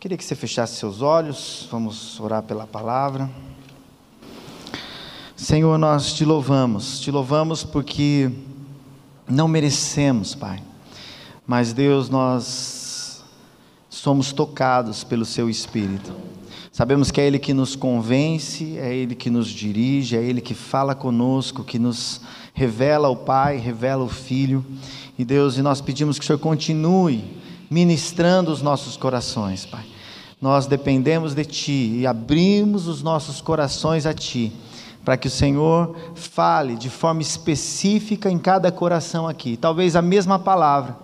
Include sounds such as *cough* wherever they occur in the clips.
Queria que você fechasse seus olhos, vamos orar pela palavra. Senhor, nós te louvamos, te louvamos porque não merecemos, Pai, mas Deus, nós somos tocados pelo Seu Espírito. Sabemos que é Ele que nos convence, é Ele que nos dirige, é Ele que fala conosco, que nos revela o Pai, revela o Filho. E Deus, e nós pedimos que o Senhor continue ministrando os nossos corações, Pai. Nós dependemos de Ti e abrimos os nossos corações a Ti, para que o Senhor fale de forma específica em cada coração aqui. Talvez a mesma palavra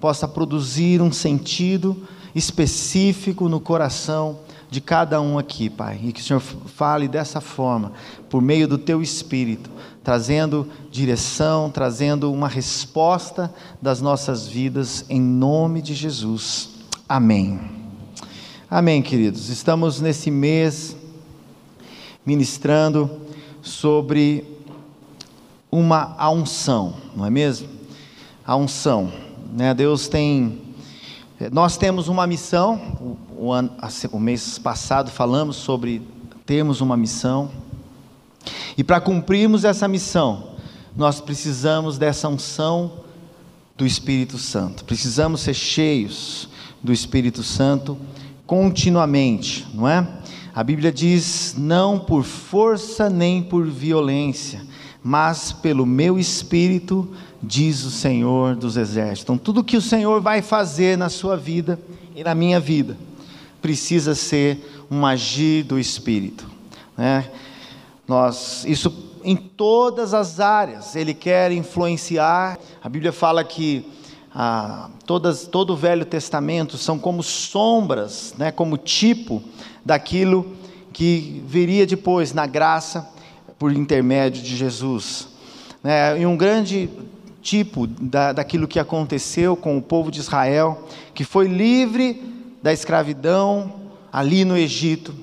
possa produzir um sentido específico no coração de cada um aqui, Pai, e que o Senhor fale dessa forma, por meio do Teu Espírito, trazendo direção, trazendo uma resposta das nossas vidas, em nome de Jesus. Amém. Amém, queridos. Estamos nesse mês ministrando sobre uma unção, não é mesmo? A unção, né? Deus tem nós temos uma missão, o, ano, o mês passado falamos sobre termos uma missão, e para cumprirmos essa missão, nós precisamos dessa unção do Espírito Santo, precisamos ser cheios do Espírito Santo continuamente, não é? A Bíblia diz: não por força nem por violência, mas pelo meu espírito, diz o Senhor dos Exércitos. Então, tudo que o Senhor vai fazer na sua vida e na minha vida precisa ser um agir do Espírito. Né? Nós, isso em todas as áreas, Ele quer influenciar. A Bíblia fala que ah, todas, todo o Velho Testamento são como sombras, né, como tipo daquilo que viria depois na graça por intermédio de Jesus. É, e um grande tipo da, daquilo que aconteceu com o povo de Israel, que foi livre da escravidão ali no Egito.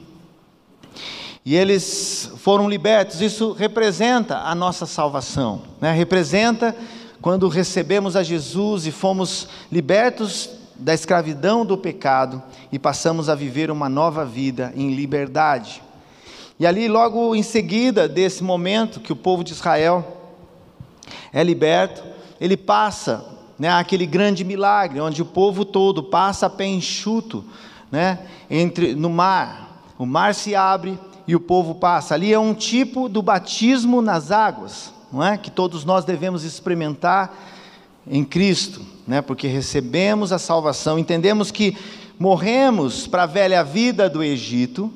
E eles foram libertos, isso representa a nossa salvação, né? representa quando recebemos a Jesus e fomos libertos da escravidão do pecado e passamos a viver uma nova vida em liberdade. E ali, logo em seguida desse momento que o povo de Israel é liberto, ele passa né, aquele grande milagre, onde o povo todo passa a pé enxuto né, entre, no mar. O mar se abre e o povo passa. Ali é um tipo do batismo nas águas, não é? que todos nós devemos experimentar em Cristo, né? porque recebemos a salvação, entendemos que morremos para a velha vida do Egito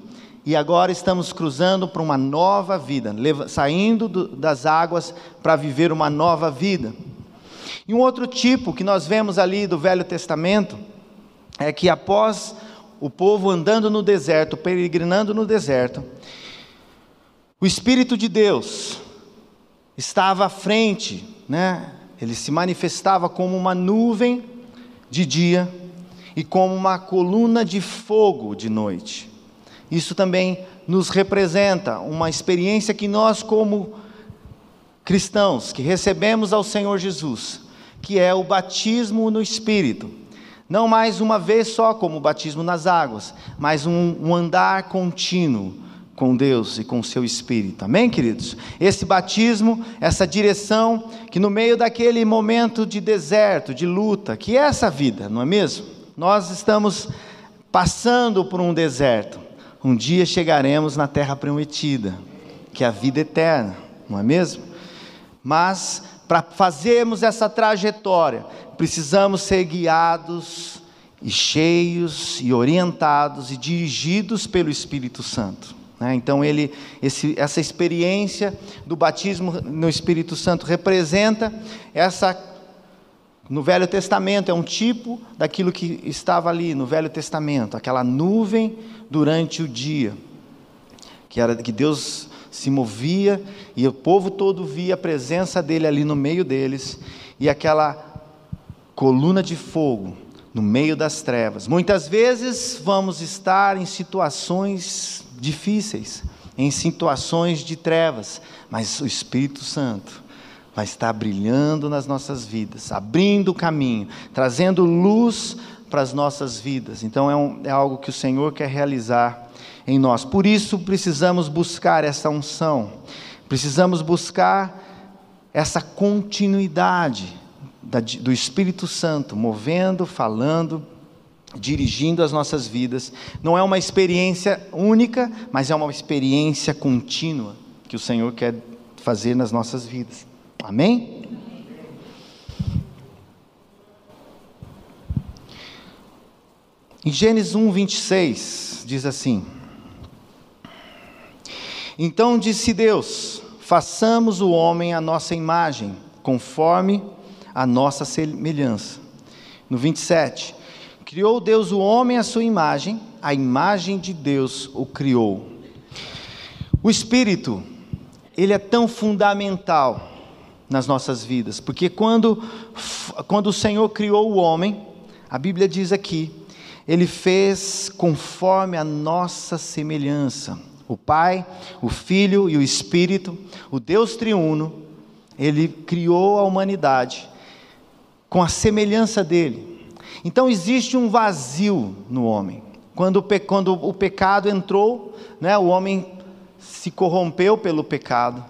e agora estamos cruzando para uma nova vida, saindo do, das águas para viver uma nova vida. E um outro tipo que nós vemos ali do Velho Testamento é que após o povo andando no deserto, peregrinando no deserto, o Espírito de Deus estava à frente, né? ele se manifestava como uma nuvem de dia e como uma coluna de fogo de noite. Isso também nos representa uma experiência que nós, como cristãos, que recebemos ao Senhor Jesus, que é o batismo no Espírito. Não mais uma vez só, como o batismo nas águas, mas um, um andar contínuo com Deus e com o seu Espírito. Amém, queridos? Esse batismo, essa direção, que no meio daquele momento de deserto, de luta, que é essa vida, não é mesmo? Nós estamos passando por um deserto um dia chegaremos na terra prometida, que é a vida eterna, não é mesmo? Mas para fazermos essa trajetória, precisamos ser guiados e cheios e orientados e dirigidos pelo Espírito Santo. Né? Então, ele, esse, essa experiência do batismo no Espírito Santo representa essa no Velho Testamento é um tipo daquilo que estava ali no Velho Testamento, aquela nuvem durante o dia, que era que Deus se movia e o povo todo via a presença dele ali no meio deles e aquela coluna de fogo no meio das trevas. Muitas vezes vamos estar em situações difíceis, em situações de trevas, mas o Espírito Santo vai estar brilhando nas nossas vidas, abrindo o caminho, trazendo luz para as nossas vidas. Então é, um, é algo que o Senhor quer realizar em nós. Por isso precisamos buscar essa unção, precisamos buscar essa continuidade do Espírito Santo, movendo, falando, dirigindo as nossas vidas. Não é uma experiência única, mas é uma experiência contínua que o Senhor quer fazer nas nossas vidas. Amém? Em Gênesis 1, 26, diz assim: Então disse Deus: façamos o homem à nossa imagem, conforme a nossa semelhança. No 27, criou Deus o homem à sua imagem, a imagem de Deus o criou. O Espírito, ele é tão fundamental nas nossas vidas, porque quando, quando o Senhor criou o homem, a Bíblia diz aqui, ele fez conforme a nossa semelhança. O Pai, o Filho e o Espírito, o Deus triuno, ele criou a humanidade com a semelhança dele. Então existe um vazio no homem. Quando o, quando o pecado entrou, né, o homem se corrompeu pelo pecado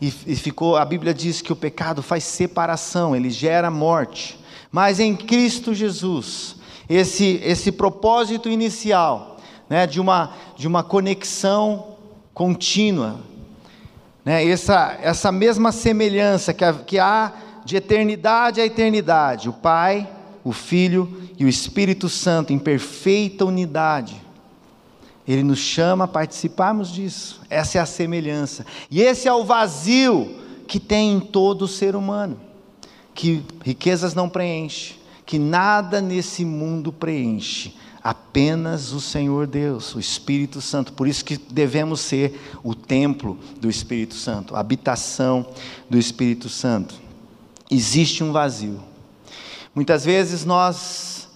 e, e ficou. A Bíblia diz que o pecado faz separação, ele gera morte. Mas em Cristo Jesus, esse esse propósito inicial, né, de uma de uma conexão contínua, né, essa essa mesma semelhança que, que há de eternidade a eternidade, o Pai, o Filho e o Espírito Santo em perfeita unidade. Ele nos chama a participarmos disso. Essa é a semelhança. E esse é o vazio que tem em todo ser humano, que riquezas não preenche, que nada nesse mundo preenche, apenas o Senhor Deus, o Espírito Santo. Por isso que devemos ser o templo do Espírito Santo, a habitação do Espírito Santo. Existe um vazio. Muitas vezes nós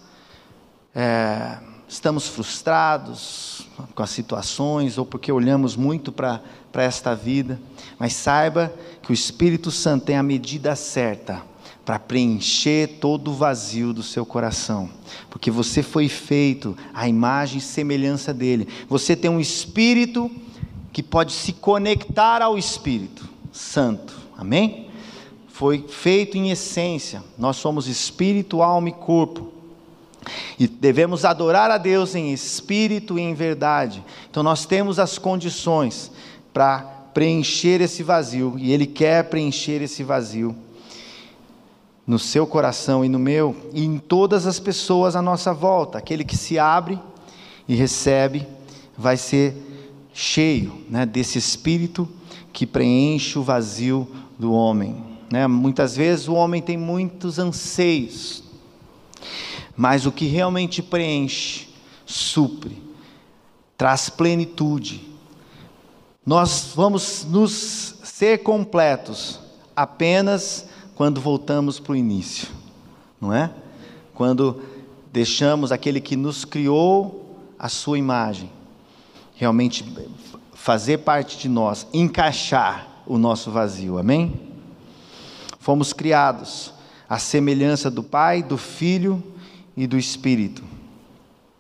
é, estamos frustrados com as situações ou porque olhamos muito para esta vida, mas saiba que o Espírito Santo tem a medida certa para preencher todo o vazio do seu coração, porque você foi feito à imagem e semelhança dele. Você tem um espírito que pode se conectar ao Espírito Santo. Amém? Foi feito em essência. Nós somos espírito, alma e corpo. E devemos adorar a Deus em espírito e em verdade. Então nós temos as condições para preencher esse vazio, e Ele quer preencher esse vazio no seu coração e no meu, e em todas as pessoas à nossa volta. Aquele que se abre e recebe vai ser cheio né, desse espírito que preenche o vazio do homem. Né? Muitas vezes o homem tem muitos anseios, mas o que realmente preenche, supre, traz plenitude. Nós vamos nos ser completos apenas quando voltamos para o início, não é? Quando deixamos aquele que nos criou a sua imagem, realmente fazer parte de nós, encaixar o nosso vazio, amém? Fomos criados à semelhança do Pai, do Filho e do Espírito.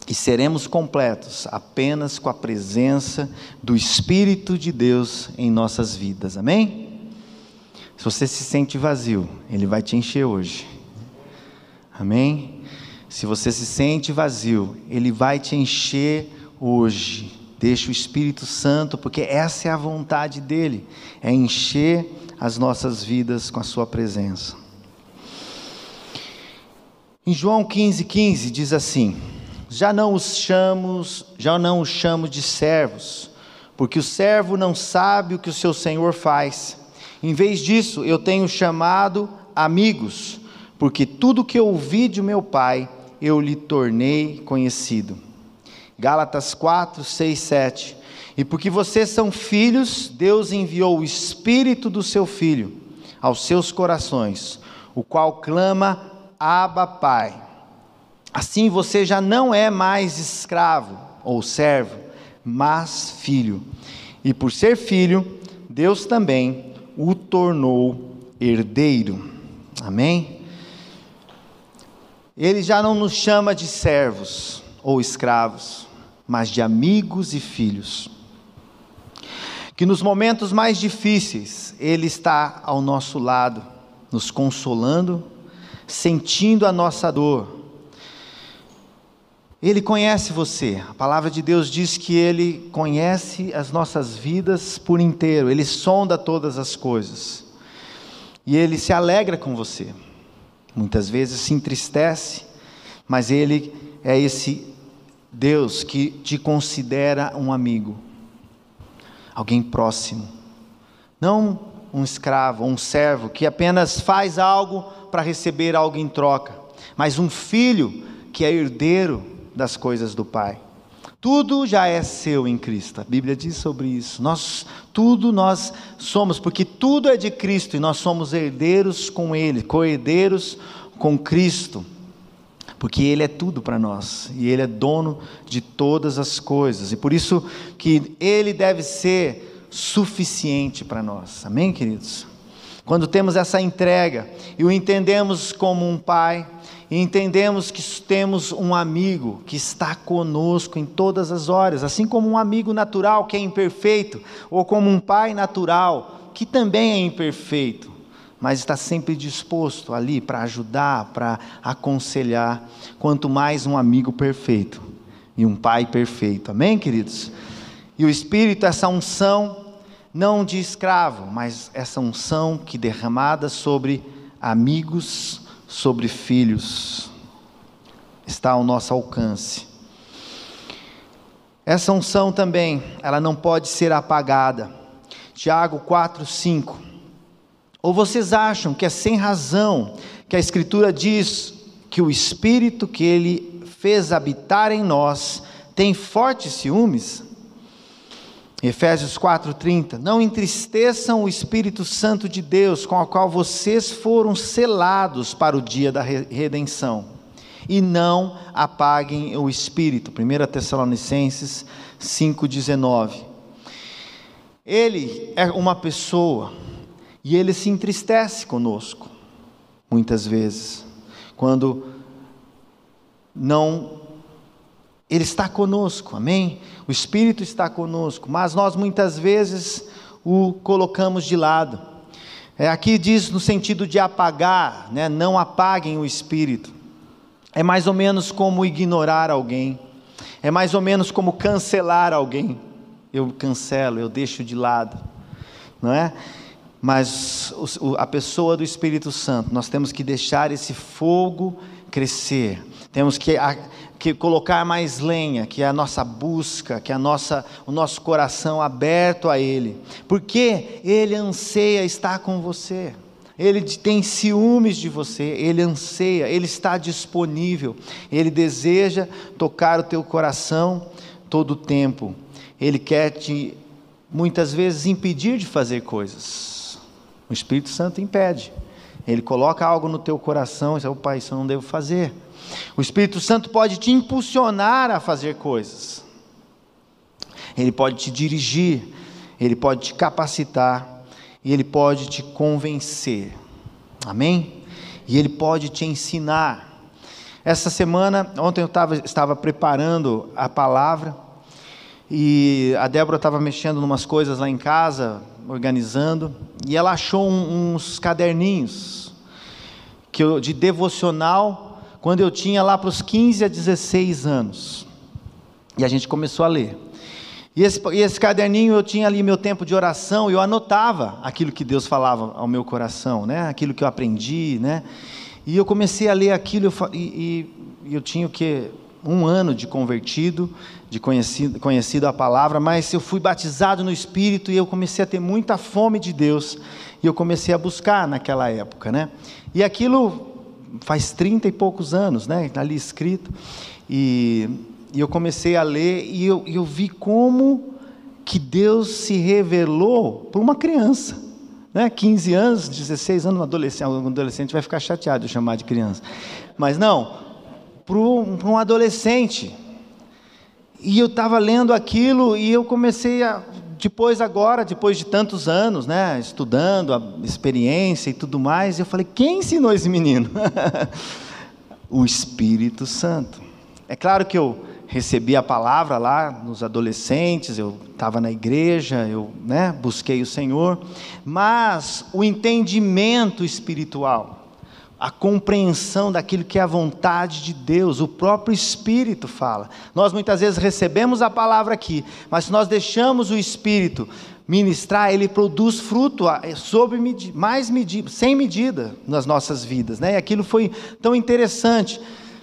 E seremos completos apenas com a presença do Espírito de Deus em nossas vidas. Amém? Se você se sente vazio, Ele vai te encher hoje. Amém? Se você se sente vazio, Ele vai te encher hoje. Deixa o Espírito Santo, porque essa é a vontade dele, é encher as nossas vidas com a Sua presença. Em João 15, 15 diz assim: Já não os chamos, já não os chamo de servos, porque o servo não sabe o que o seu senhor faz. Em vez disso, eu tenho chamado amigos, porque tudo que eu ouvi de meu Pai, eu lhe tornei conhecido. Gálatas 4, 6, 7. E porque vocês são filhos, Deus enviou o Espírito do seu Filho aos seus corações, o qual clama Abba Pai. Assim você já não é mais escravo ou servo, mas filho. E por ser filho, Deus também o tornou herdeiro. Amém? Ele já não nos chama de servos ou escravos, mas de amigos e filhos. Que nos momentos mais difíceis, Ele está ao nosso lado, nos consolando, sentindo a nossa dor. Ele conhece você, a palavra de Deus diz que Ele conhece as nossas vidas por inteiro, Ele sonda todas as coisas, e Ele se alegra com você. Muitas vezes se entristece, mas Ele é esse Deus que te considera um amigo, alguém próximo, não um escravo, um servo que apenas faz algo para receber algo em troca, mas um filho que é herdeiro das coisas do Pai. Tudo já é seu em Cristo. A Bíblia diz sobre isso. Nós tudo nós somos, porque tudo é de Cristo e nós somos herdeiros com ele, co-herdeiros com Cristo. Porque ele é tudo para nós e ele é dono de todas as coisas. E por isso que ele deve ser suficiente para nós. Amém, queridos. Quando temos essa entrega e o entendemos como um pai, e entendemos que temos um amigo que está conosco em todas as horas, assim como um amigo natural que é imperfeito, ou como um pai natural que também é imperfeito, mas está sempre disposto ali para ajudar, para aconselhar, quanto mais um amigo perfeito e um pai perfeito, amém, queridos? E o Espírito, essa unção, não de escravo, mas essa unção que derramada sobre amigos sobre filhos está ao nosso alcance. Essa unção também, ela não pode ser apagada. Tiago 4, 5. Ou vocês acham que é sem razão que a Escritura diz que o Espírito que Ele fez habitar em nós tem fortes ciúmes? Efésios 4:30 Não entristeçam o Espírito Santo de Deus, com o qual vocês foram selados para o dia da redenção. E não apaguem o espírito. 1 Tessalonicenses 5:19. Ele é uma pessoa e ele se entristece conosco muitas vezes, quando não ele está conosco, amém? O Espírito está conosco, mas nós muitas vezes o colocamos de lado. É, aqui diz no sentido de apagar, né? não apaguem o Espírito. É mais ou menos como ignorar alguém, é mais ou menos como cancelar alguém. Eu cancelo, eu deixo de lado, não é? Mas a pessoa do Espírito Santo, nós temos que deixar esse fogo crescer, temos que que colocar mais lenha, que é a nossa busca, que é a nossa, o nosso coração aberto a Ele, porque Ele anseia estar com você. Ele tem ciúmes de você, ele anseia, ele está disponível, ele deseja tocar o teu coração todo o tempo. Ele quer te, muitas vezes, impedir de fazer coisas. O Espírito Santo impede. Ele coloca algo no teu coração e diz: opa, isso eu não devo fazer. O Espírito Santo pode te impulsionar a fazer coisas. Ele pode te dirigir, ele pode te capacitar e ele pode te convencer. Amém? E ele pode te ensinar. Essa semana, ontem eu tava, estava preparando a palavra e a Débora estava mexendo em umas coisas lá em casa, organizando, e ela achou um, uns caderninhos que eu, de devocional quando eu tinha lá para os 15 a 16 anos. E a gente começou a ler. E esse, e esse caderninho eu tinha ali meu tempo de oração, eu anotava aquilo que Deus falava ao meu coração, né? aquilo que eu aprendi. Né? E eu comecei a ler aquilo, e, e eu tinha o que? Um ano de convertido, de conhecido, conhecido a palavra, mas eu fui batizado no Espírito e eu comecei a ter muita fome de Deus, e eu comecei a buscar naquela época. Né? E aquilo faz trinta e poucos anos, né? Ali escrito. E, e, eu comecei a ler e eu, eu vi como que Deus se revelou para uma criança. Né? 15 anos, 16 anos, um adolescente, um adolescente vai ficar chateado de chamar de criança. Mas não, para um adolescente. E eu estava lendo aquilo e eu comecei a depois agora, depois de tantos anos, né, estudando a experiência e tudo mais, eu falei: quem ensinou esse menino? *laughs* O Espírito Santo. É claro que eu recebi a palavra lá nos adolescentes, eu estava na igreja, eu né, busquei o Senhor, mas o entendimento espiritual, a compreensão daquilo que é a vontade de Deus, o próprio Espírito fala. Nós muitas vezes recebemos a palavra aqui, mas se nós deixamos o Espírito ministrar, ele produz fruto sobre mais medida, sem medida nas nossas vidas, né? E aquilo foi tão interessante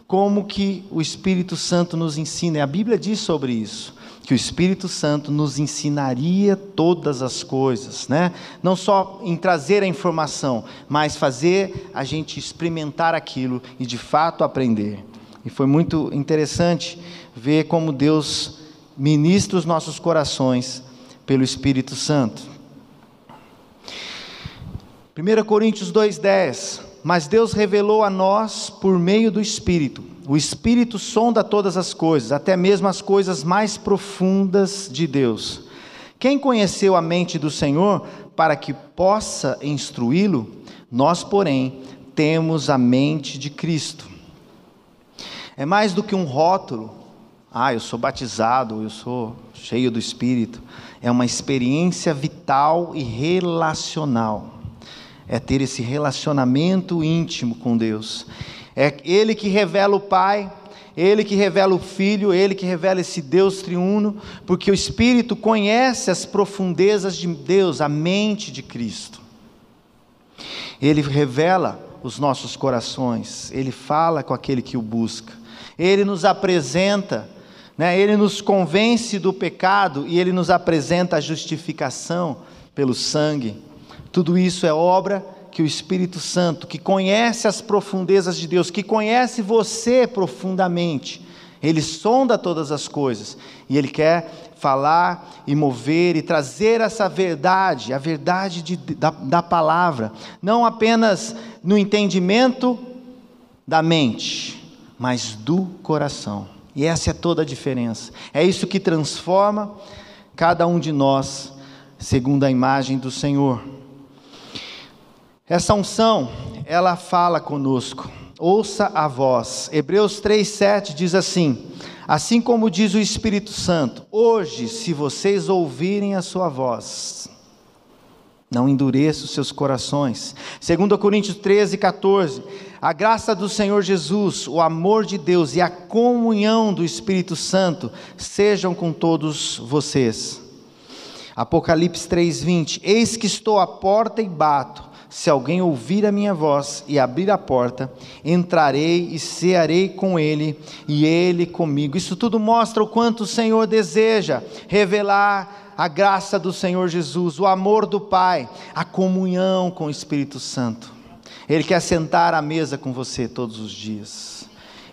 como que o Espírito Santo nos ensina. E a Bíblia diz sobre isso, que o Espírito Santo nos ensinaria todas as coisas, né? Não só em trazer a informação, mas fazer a gente experimentar aquilo e de fato aprender. E foi muito interessante ver como Deus ministra os nossos corações pelo Espírito Santo. 1 Coríntios 2,10 mas Deus revelou a nós por meio do Espírito. O Espírito sonda todas as coisas, até mesmo as coisas mais profundas de Deus. Quem conheceu a mente do Senhor para que possa instruí-lo? Nós, porém, temos a mente de Cristo. É mais do que um rótulo. Ah, eu sou batizado, eu sou cheio do Espírito. É uma experiência vital e relacional é ter esse relacionamento íntimo com Deus. É Ele que revela o Pai, Ele que revela o Filho, Ele que revela esse Deus triuno, porque o Espírito conhece as profundezas de Deus, a mente de Cristo. Ele revela os nossos corações, Ele fala com aquele que o busca, Ele nos apresenta, né, Ele nos convence do pecado e Ele nos apresenta a justificação pelo sangue. Tudo isso é obra que o Espírito Santo, que conhece as profundezas de Deus, que conhece você profundamente, ele sonda todas as coisas e ele quer falar e mover e trazer essa verdade, a verdade de, da, da palavra, não apenas no entendimento da mente, mas do coração. E essa é toda a diferença. É isso que transforma cada um de nós segundo a imagem do Senhor. Essa unção, ela fala conosco. Ouça a voz. Hebreus 3:7 diz assim: Assim como diz o Espírito Santo, hoje, se vocês ouvirem a sua voz, não endureça os seus corações. 2 Coríntios 13, 14. A graça do Senhor Jesus, o amor de Deus e a comunhão do Espírito Santo sejam com todos vocês. Apocalipse 3:20. Eis que estou à porta e bato. Se alguém ouvir a minha voz e abrir a porta, entrarei e cearei com ele e ele comigo. Isso tudo mostra o quanto o Senhor deseja revelar a graça do Senhor Jesus, o amor do Pai, a comunhão com o Espírito Santo. Ele quer sentar à mesa com você todos os dias.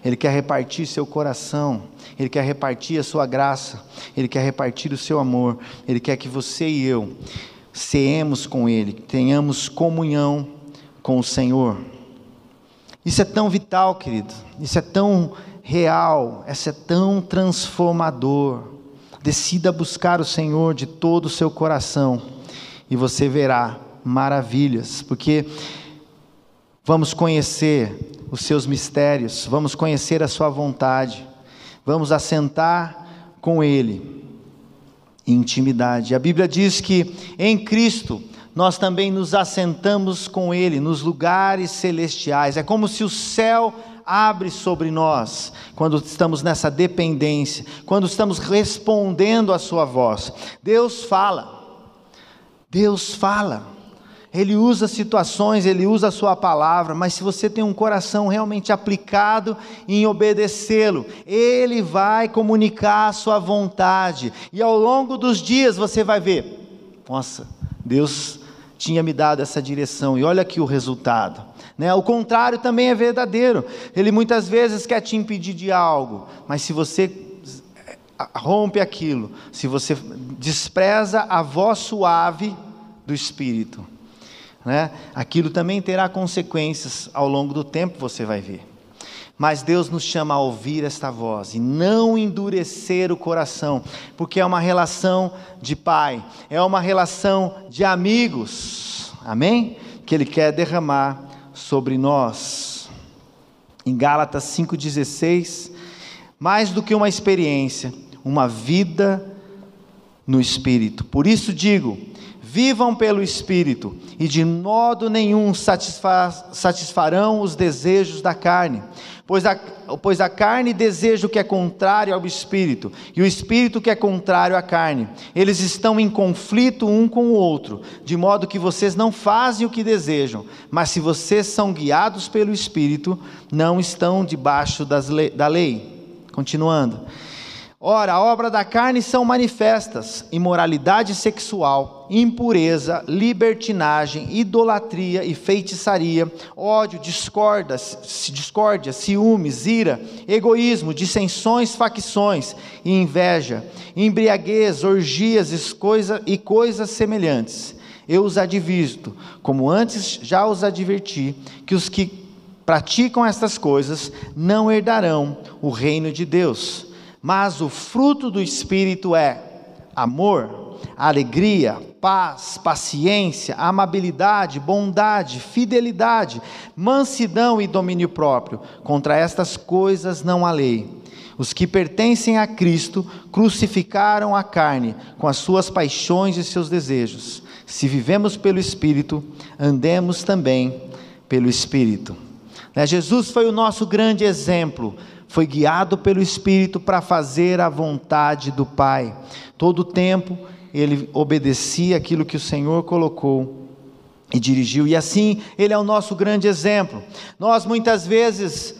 Ele quer repartir seu coração, Ele quer repartir a sua graça, Ele quer repartir o seu amor, Ele quer que você e eu ceemos com Ele, tenhamos comunhão com o Senhor. Isso é tão vital, querido, isso é tão real, isso é tão transformador. Decida buscar o Senhor de todo o seu coração e você verá maravilhas, porque vamos conhecer os seus mistérios, vamos conhecer a sua vontade, vamos assentar com Ele intimidade. A Bíblia diz que em Cristo nós também nos assentamos com Ele nos lugares celestiais. É como se o céu abre sobre nós quando estamos nessa dependência, quando estamos respondendo à Sua voz. Deus fala. Deus fala. Ele usa situações, ele usa a sua palavra, mas se você tem um coração realmente aplicado em obedecê-lo, ele vai comunicar a sua vontade, e ao longo dos dias você vai ver: nossa, Deus tinha me dado essa direção, e olha aqui o resultado. Né? O contrário também é verdadeiro, ele muitas vezes quer te impedir de algo, mas se você rompe aquilo, se você despreza a voz suave do Espírito, né? aquilo também terá consequências ao longo do tempo, você vai ver. Mas Deus nos chama a ouvir esta voz e não endurecer o coração, porque é uma relação de pai, é uma relação de amigos, amém? Que Ele quer derramar sobre nós. Em Gálatas 5,16, mais do que uma experiência, uma vida no Espírito. Por isso digo: vivam pelo Espírito, e de modo nenhum satisfarão os desejos da carne, pois a, pois a carne deseja o que é contrário ao Espírito, e o Espírito que é contrário à carne. Eles estão em conflito um com o outro, de modo que vocês não fazem o que desejam, mas se vocês são guiados pelo Espírito, não estão debaixo das le da lei. Continuando. Ora, a obra da carne são manifestas: imoralidade sexual, impureza, libertinagem, idolatria e feitiçaria, ódio, discórdia, discórdia, ciúmes, ira, egoísmo, dissensões, facções e inveja, embriaguez, orgias e coisas semelhantes. Eu os advirto, como antes já os adverti, que os que praticam estas coisas não herdarão o reino de Deus. Mas o fruto do Espírito é amor, alegria, paz, paciência, amabilidade, bondade, fidelidade, mansidão e domínio próprio. Contra estas coisas não há lei. Os que pertencem a Cristo crucificaram a carne com as suas paixões e seus desejos. Se vivemos pelo Espírito, andemos também pelo Espírito. Né, Jesus foi o nosso grande exemplo foi guiado pelo Espírito para fazer a vontade do Pai. Todo o tempo ele obedecia aquilo que o Senhor colocou e dirigiu, e assim ele é o nosso grande exemplo. Nós muitas vezes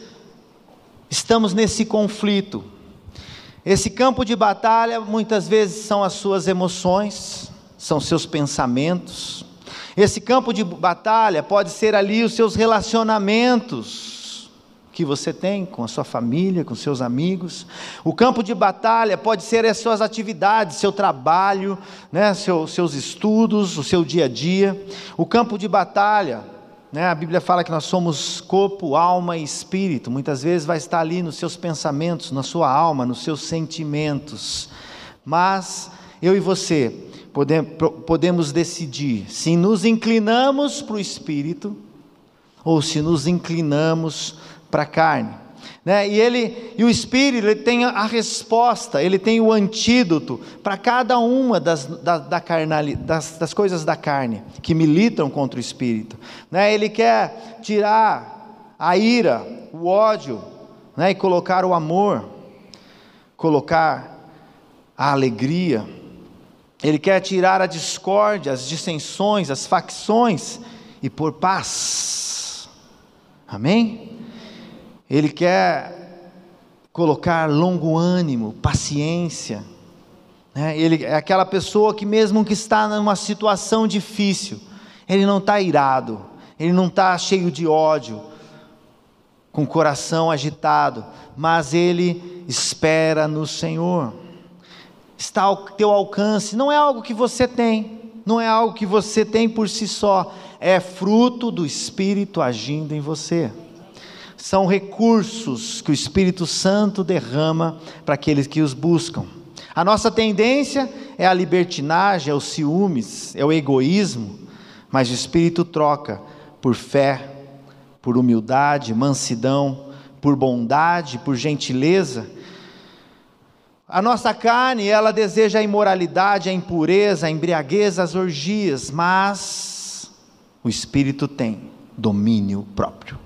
estamos nesse conflito. Esse campo de batalha muitas vezes são as suas emoções, são seus pensamentos. Esse campo de batalha pode ser ali os seus relacionamentos que você tem com a sua família, com seus amigos. O campo de batalha pode ser as suas atividades, seu trabalho, né, seu, seus estudos, o seu dia a dia. O campo de batalha, né, a Bíblia fala que nós somos corpo, alma e espírito. Muitas vezes vai estar ali nos seus pensamentos, na sua alma, nos seus sentimentos. Mas eu e você podemos decidir se nos inclinamos para o espírito ou se nos inclinamos para a carne. Né? E, ele, e o Espírito ele tem a resposta, ele tem o antídoto para cada uma das, da, da carnali, das, das, coisas da carne que militam contra o Espírito. Né? Ele quer tirar a ira, o ódio, né? e colocar o amor, colocar a alegria. Ele quer tirar a discórdia, as dissensões, as facções e pôr paz. Amém? Ele quer colocar longo ânimo, paciência. Né? Ele é aquela pessoa que, mesmo que está numa situação difícil, ele não está irado, ele não está cheio de ódio, com o coração agitado, mas ele espera no Senhor. Está ao teu alcance, não é algo que você tem, não é algo que você tem por si só, é fruto do Espírito agindo em você são recursos que o Espírito Santo derrama para aqueles que os buscam. A nossa tendência é a libertinagem, é os ciúmes, é o egoísmo, mas o Espírito troca por fé, por humildade, mansidão, por bondade, por gentileza. A nossa carne, ela deseja a imoralidade, a impureza, a embriaguez, as orgias, mas o Espírito tem domínio próprio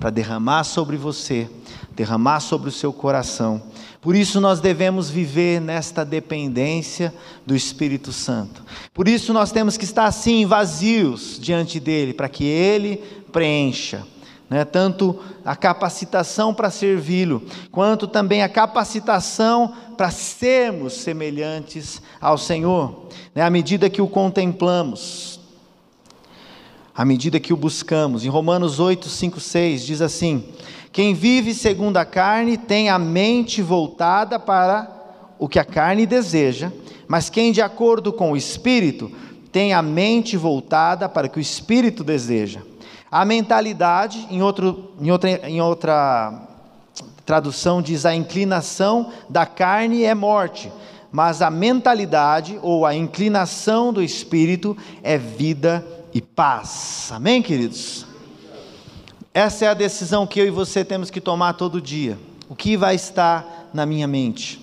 para derramar sobre você, derramar sobre o seu coração. Por isso nós devemos viver nesta dependência do Espírito Santo. Por isso nós temos que estar assim vazios diante dele, para que ele preencha. Né, tanto a capacitação para servi-lo, quanto também a capacitação para sermos semelhantes ao Senhor, né, à medida que o contemplamos à medida que o buscamos. Em Romanos 8, 5, 6 diz assim: Quem vive segundo a carne tem a mente voltada para o que a carne deseja, mas quem de acordo com o espírito tem a mente voltada para o que o espírito deseja. A mentalidade, em, outro, em, outra, em outra tradução, diz a inclinação da carne é morte, mas a mentalidade ou a inclinação do espírito é vida e paz. Amém, queridos? Essa é a decisão que eu e você temos que tomar todo dia. O que vai estar na minha mente?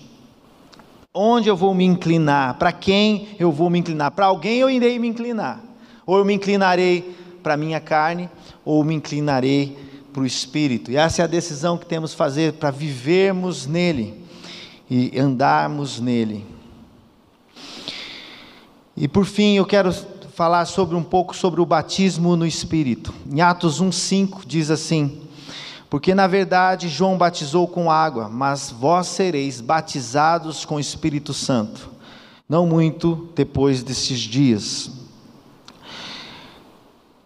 Onde eu vou me inclinar? Para quem eu vou me inclinar? Para alguém eu irei me inclinar. Ou eu me inclinarei para a minha carne, ou me inclinarei para o Espírito. E essa é a decisão que temos que fazer para vivermos nele e andarmos nele. E por fim, eu quero falar sobre um pouco sobre o batismo no Espírito. Em Atos 1:5 diz assim: Porque na verdade João batizou com água, mas vós sereis batizados com o Espírito Santo, não muito depois desses dias.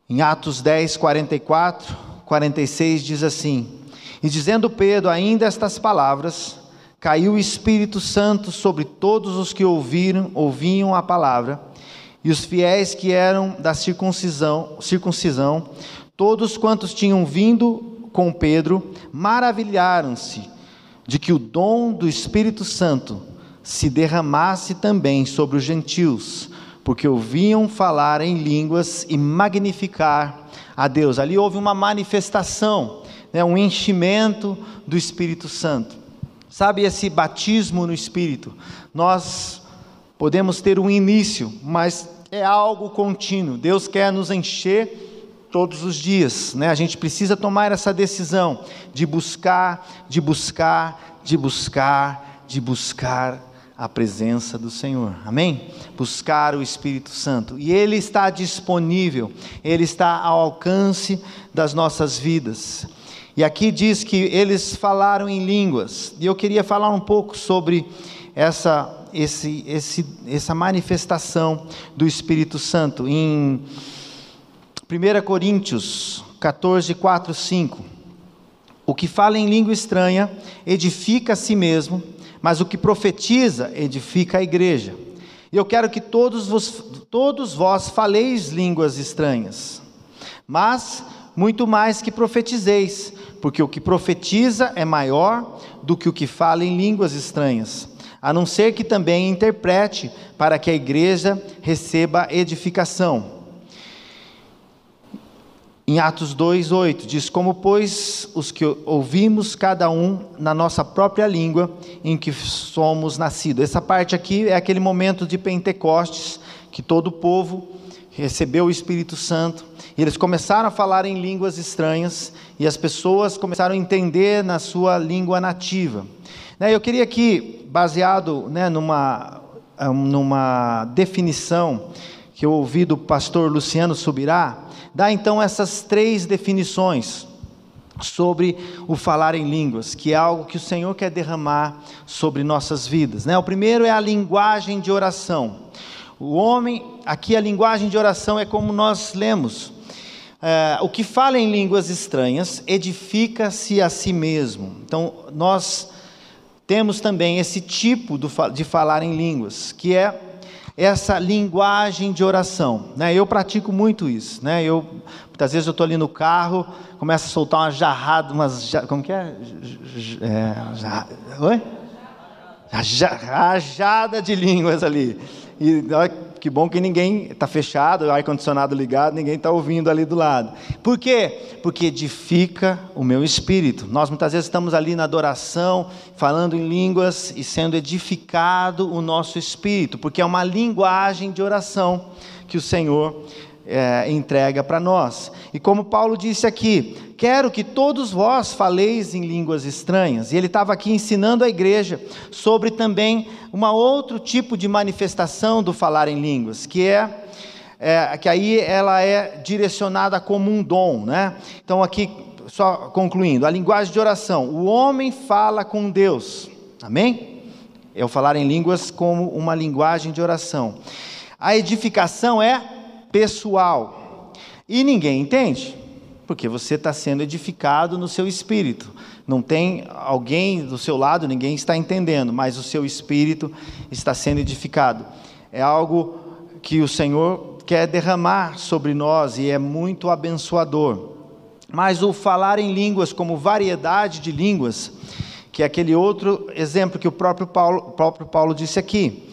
Em Atos 10, 44, 46 diz assim: E dizendo Pedro ainda estas palavras, caiu o Espírito Santo sobre todos os que ouviram, ouviam a palavra, e os fiéis que eram da circuncisão, circuncisão, todos quantos tinham vindo com Pedro, maravilharam-se de que o dom do Espírito Santo se derramasse também sobre os gentios, porque ouviam falar em línguas e magnificar a Deus. Ali houve uma manifestação, né, um enchimento do Espírito Santo. Sabe esse batismo no Espírito? Nós podemos ter um início, mas é algo contínuo. Deus quer nos encher todos os dias, né? A gente precisa tomar essa decisão de buscar, de buscar, de buscar, de buscar a presença do Senhor. Amém? Buscar o Espírito Santo. E ele está disponível, ele está ao alcance das nossas vidas. E aqui diz que eles falaram em línguas. E eu queria falar um pouco sobre essa, esse, esse, essa manifestação do Espírito Santo. Em 1 Coríntios 14, 4, 5. O que fala em língua estranha edifica a si mesmo, mas o que profetiza edifica a igreja. E eu quero que todos todos vós faleis línguas estranhas, mas muito mais que profetizeis, porque o que profetiza é maior do que o que fala em línguas estranhas, a não ser que também interprete para que a igreja receba edificação. Em Atos 2:8 diz: Como pois os que ouvimos cada um na nossa própria língua em que somos nascidos. Essa parte aqui é aquele momento de Pentecostes que todo o povo recebeu o Espírito Santo, e eles começaram a falar em línguas estranhas, e as pessoas começaram a entender na sua língua nativa. Né, eu queria aqui, baseado né, numa, ah, numa definição que eu ouvi do pastor Luciano Subirá, dar então essas três definições sobre o falar em línguas, que é algo que o Senhor quer derramar sobre nossas vidas. Né? O primeiro é a linguagem de oração. O homem, aqui a linguagem de oração é como nós lemos. É, o que fala em línguas estranhas edifica-se a si mesmo. Então, nós temos também esse tipo de falar em línguas, que é essa linguagem de oração. Né? Eu pratico muito isso. Né? Eu, muitas vezes eu estou ali no carro, começo a soltar uma jarrada, umas. Como que é? é jarra, oi? Rajada de línguas ali. E que bom que ninguém está fechado, ar-condicionado ligado, ninguém está ouvindo ali do lado. Por quê? Porque edifica o meu espírito. Nós muitas vezes estamos ali na adoração, falando em línguas e sendo edificado o nosso espírito, porque é uma linguagem de oração que o Senhor é, entrega para nós. E como Paulo disse aqui, quero que todos vós faleis em línguas estranhas. E ele estava aqui ensinando a igreja sobre também um outro tipo de manifestação do falar em línguas, que é, é que aí ela é direcionada como um dom, né? Então aqui só concluindo, a linguagem de oração, o homem fala com Deus. Amém? É o falar em línguas como uma linguagem de oração. A edificação é pessoal. E ninguém entende, porque você está sendo edificado no seu espírito. Não tem alguém do seu lado, ninguém está entendendo, mas o seu espírito está sendo edificado. É algo que o Senhor quer derramar sobre nós e é muito abençoador. Mas o falar em línguas, como variedade de línguas, que é aquele outro exemplo que o próprio Paulo, próprio Paulo disse aqui.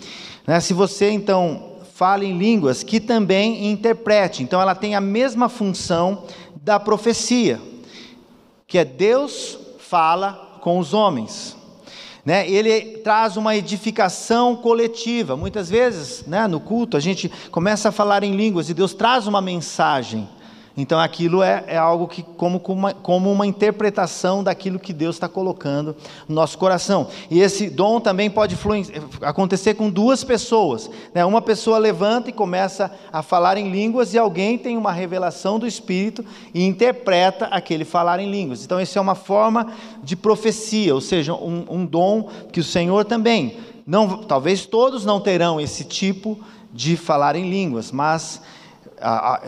Né? Se você então fala em línguas, que também interprete. Então ela tem a mesma função da profecia. que é Deus fala com os homens. Né? Ele traz uma edificação coletiva. Muitas vezes, né, no culto, a gente começa a falar em línguas e Deus traz uma mensagem. Então aquilo é, é algo que como, uma, como uma interpretação daquilo que Deus está colocando no nosso coração. E esse dom também pode acontecer com duas pessoas. Né? Uma pessoa levanta e começa a falar em línguas, e alguém tem uma revelação do Espírito e interpreta aquele falar em línguas. Então, isso é uma forma de profecia, ou seja, um, um dom que o Senhor também. Não, talvez todos não terão esse tipo de falar em línguas, mas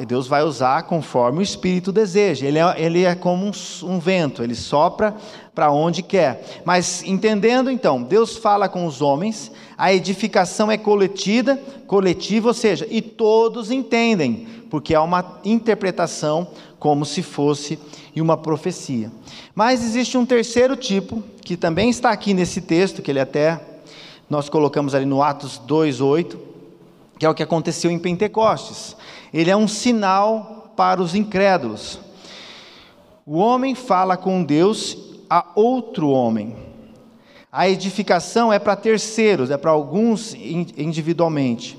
Deus vai usar conforme o Espírito deseja. Ele é, ele é como um, um vento, ele sopra para onde quer. Mas entendendo então, Deus fala com os homens, a edificação é coletiva, coletiva, ou seja, e todos entendem, porque é uma interpretação como se fosse uma profecia. Mas existe um terceiro tipo, que também está aqui nesse texto, que ele até nós colocamos ali no Atos 2:8, que é o que aconteceu em Pentecostes ele é um sinal para os incrédulos. O homem fala com Deus a outro homem. A edificação é para terceiros, é para alguns individualmente.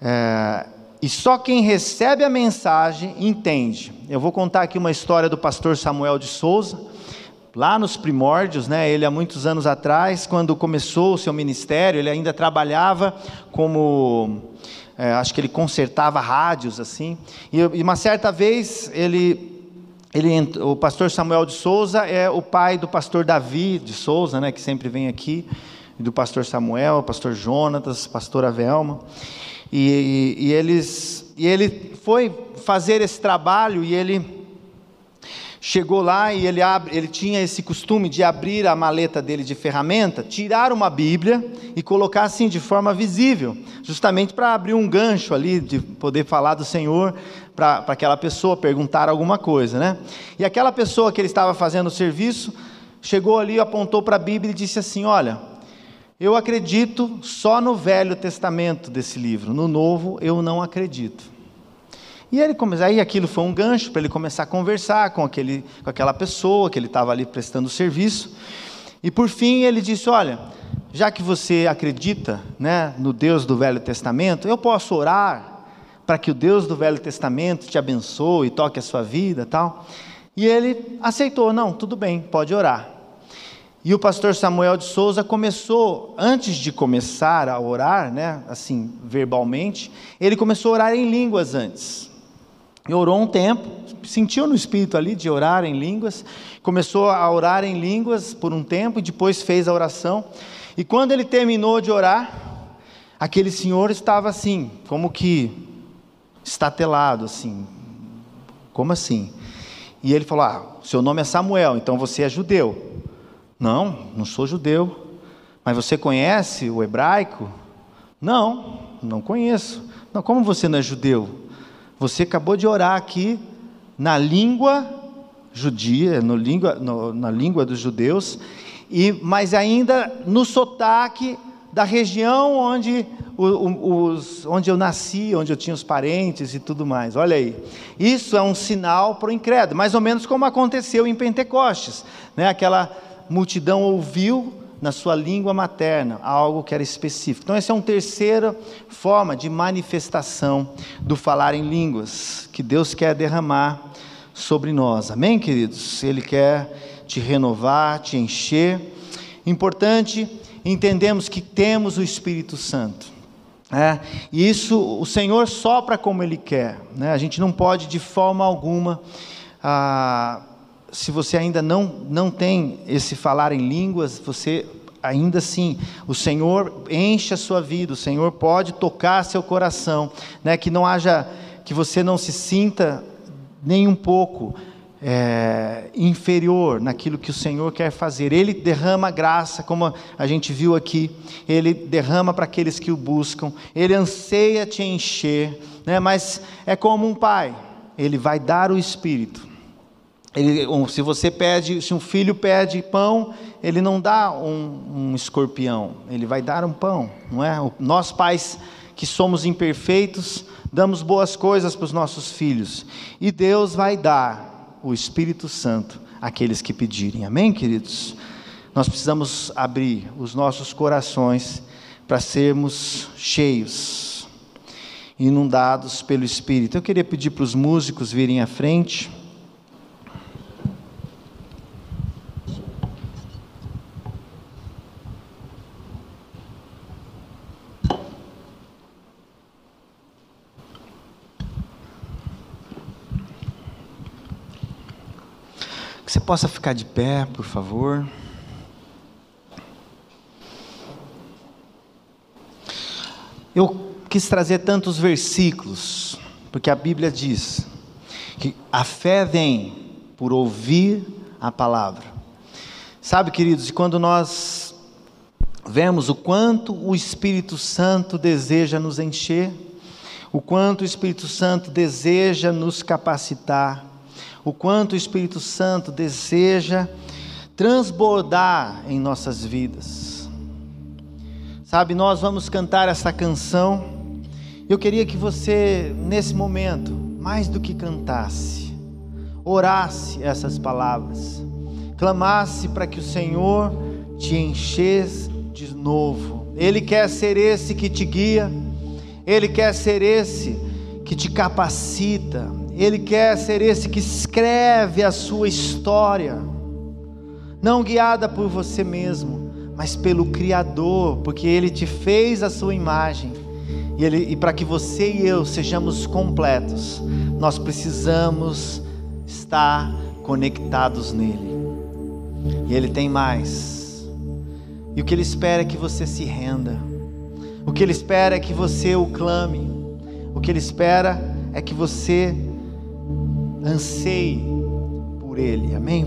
É, e só quem recebe a mensagem entende. Eu vou contar aqui uma história do pastor Samuel de Souza, lá nos primórdios, né? Ele há muitos anos atrás, quando começou o seu ministério, ele ainda trabalhava como é, acho que ele consertava rádios assim. E, e uma certa vez ele, ele, o pastor Samuel de Souza é o pai do pastor Davi de Souza, né, que sempre vem aqui, do pastor Samuel, pastor Jonatas, pastora Velma. E, e, e, eles, e ele foi fazer esse trabalho e ele chegou lá e ele, abre, ele tinha esse costume de abrir a maleta dele de ferramenta, tirar uma Bíblia e colocar assim de forma visível, justamente para abrir um gancho ali, de poder falar do Senhor para aquela pessoa, perguntar alguma coisa, né? E aquela pessoa que ele estava fazendo o serviço, chegou ali, apontou para a Bíblia e disse assim: Olha, eu acredito só no Velho Testamento desse livro, no Novo eu não acredito. E ele aí aquilo foi um gancho para ele começar a conversar com, aquele, com aquela pessoa que ele estava ali prestando serviço. E por fim ele disse: Olha, já que você acredita né, no Deus do Velho Testamento, eu posso orar para que o Deus do Velho Testamento te abençoe e toque a sua vida tal. E ele aceitou, não, tudo bem, pode orar. E o pastor Samuel de Souza começou, antes de começar a orar, né, assim, verbalmente, ele começou a orar em línguas antes. E orou um tempo, sentiu no espírito ali de orar em línguas, começou a orar em línguas por um tempo e depois fez a oração. E quando ele terminou de orar, aquele senhor estava assim, como que estatelado assim. Como assim? E ele falou: "Ah, seu nome é Samuel, então você é judeu". Não, não sou judeu. Mas você conhece o hebraico? Não, não conheço. Não, como você não é judeu? Você acabou de orar aqui na língua judia, no língua, no, na língua dos judeus, e mas ainda no sotaque da região onde, os, onde eu nasci, onde eu tinha os parentes e tudo mais. Olha aí. Isso é um sinal para o incrédulo, mais ou menos como aconteceu em Pentecostes. Né? Aquela multidão ouviu na sua língua materna, algo que era específico. Então, essa é uma terceira forma de manifestação do falar em línguas, que Deus quer derramar sobre nós. Amém, queridos? Ele quer te renovar, te encher. Importante, entendemos que temos o Espírito Santo. É, e isso o Senhor sopra como Ele quer. Né? A gente não pode de forma alguma ah, se você ainda não, não tem esse falar em línguas, você ainda assim, o Senhor enche a sua vida, o Senhor pode tocar seu coração, né? que não haja, que você não se sinta nem um pouco é, inferior naquilo que o Senhor quer fazer. Ele derrama graça, como a gente viu aqui, Ele derrama para aqueles que o buscam, Ele anseia te encher, né? mas é como um pai, Ele vai dar o Espírito ele, se você pede, se um filho pede pão, ele não dá um, um escorpião, ele vai dar um pão, não é? Nós pais que somos imperfeitos, damos boas coisas para os nossos filhos, e Deus vai dar o Espírito Santo aqueles que pedirem. Amém, queridos? Nós precisamos abrir os nossos corações para sermos cheios, inundados pelo Espírito. Eu queria pedir para os músicos virem à frente. Possa ficar de pé, por favor. Eu quis trazer tantos versículos, porque a Bíblia diz que a fé vem por ouvir a palavra. Sabe, queridos, e quando nós vemos o quanto o Espírito Santo deseja nos encher, o quanto o Espírito Santo deseja nos capacitar, o quanto o Espírito Santo deseja transbordar em nossas vidas. Sabe, nós vamos cantar essa canção. Eu queria que você, nesse momento, mais do que cantasse, orasse essas palavras, clamasse para que o Senhor te enchesse de novo. Ele quer ser esse que te guia, Ele quer ser esse que te capacita, ele quer ser esse que escreve a sua história, não guiada por você mesmo, mas pelo Criador, porque Ele te fez a sua imagem. E, e para que você e eu sejamos completos, nós precisamos estar conectados nele. E Ele tem mais. E o que Ele espera é que você se renda. O que Ele espera é que você o clame. O que Ele espera é que você anseie por Ele. Amém?